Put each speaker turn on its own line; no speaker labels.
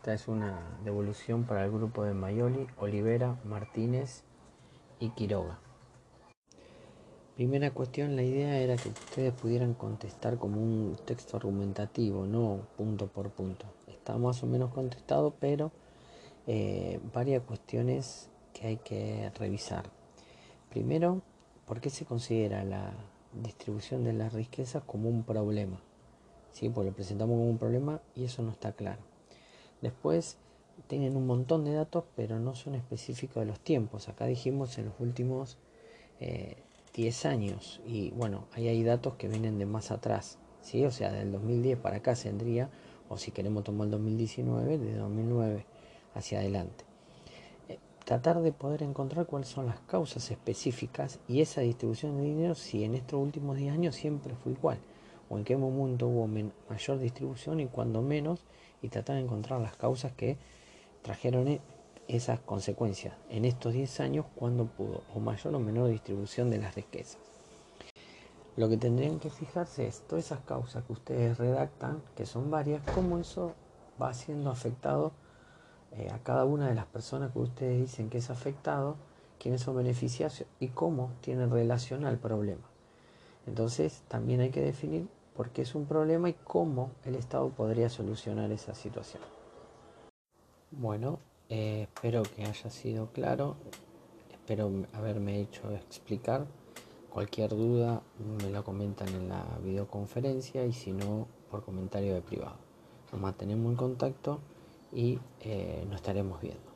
Esta es una devolución para el grupo de Mayoli, Olivera, Martínez y Quiroga. Primera cuestión, la idea era que ustedes pudieran contestar como un texto argumentativo, no punto por punto. Está más o menos contestado, pero eh, varias cuestiones que hay que revisar. Primero, ¿por qué se considera la distribución de las riquezas como un problema? ¿Sí? Pues lo presentamos como un problema y eso no está claro. Después, tienen un montón de datos, pero no son específicos de los tiempos. Acá dijimos en los últimos... Eh, 10 años y bueno, ahí hay datos que vienen de más atrás, ¿sí? O sea, del 2010 para acá tendría, o si queremos tomar el 2019, de 2009 hacia adelante. Eh, tratar de poder encontrar cuáles son las causas específicas y esa distribución de dinero si en estos últimos 10 años siempre fue igual, o en qué momento hubo mayor distribución y cuando menos, y tratar de encontrar las causas que trajeron e-, esas consecuencias en estos 10 años cuando pudo, o mayor o menor distribución de las riquezas. Lo que tendrían que fijarse es todas esas causas que ustedes redactan, que son varias, cómo eso va siendo afectado eh, a cada una de las personas que ustedes dicen que es afectado, quiénes son beneficiarios y cómo tienen relación al problema. Entonces también hay que definir por qué es un problema y cómo el Estado podría solucionar esa situación. Bueno, eh, espero que haya sido claro, espero haberme hecho explicar. Cualquier duda me la comentan en la videoconferencia y si no, por comentario de privado. Nos mantenemos en contacto y eh, nos estaremos viendo.